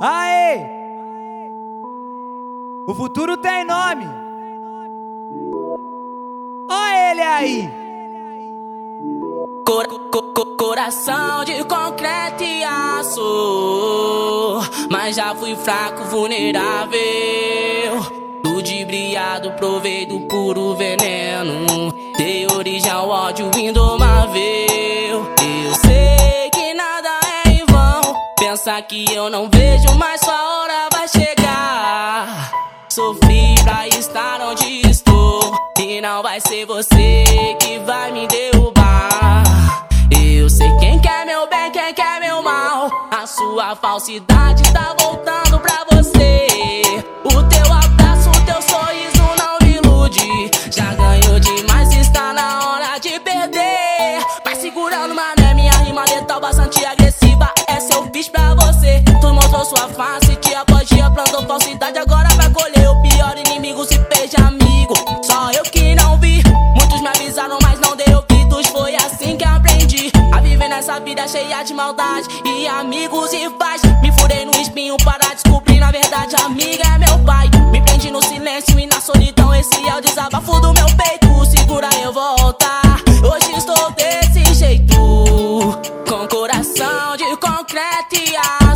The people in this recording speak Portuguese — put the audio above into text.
Aê! O futuro tem nome. Olha ele aí. Cor, co, co, coração de concreto e aço. Mas já fui fraco, vulnerável. Ludibriado, provei do puro veneno. Dei origem ao ódio indomável. Que eu não vejo, mas sua hora vai chegar. Sofri pra estar onde estou. E não vai ser você que vai me derrubar. Eu sei quem quer meu bem, quem quer meu mal. A sua falsidade tá voltando pra você. O teu abraço, o teu sorriso não me ilude. Já ganhou demais, está na hora de perder. Vai segurando, mané, minha rima letal bastante sua face, dia após dia plantou falsidade. Agora vai colher o pior inimigo, se fez amigo. Só eu que não vi. Muitos me avisaram, mas não dei ouvidos. Foi assim que aprendi a viver nessa vida cheia de maldade e amigos e paz. Me furei no espinho para descobrir, na verdade, amiga é meu pai. Me prendi no silêncio e na solidão. Esse é o desabafo do meu peito. Segura eu voltar. Hoje estou desse jeito, com coração de concreto e ar.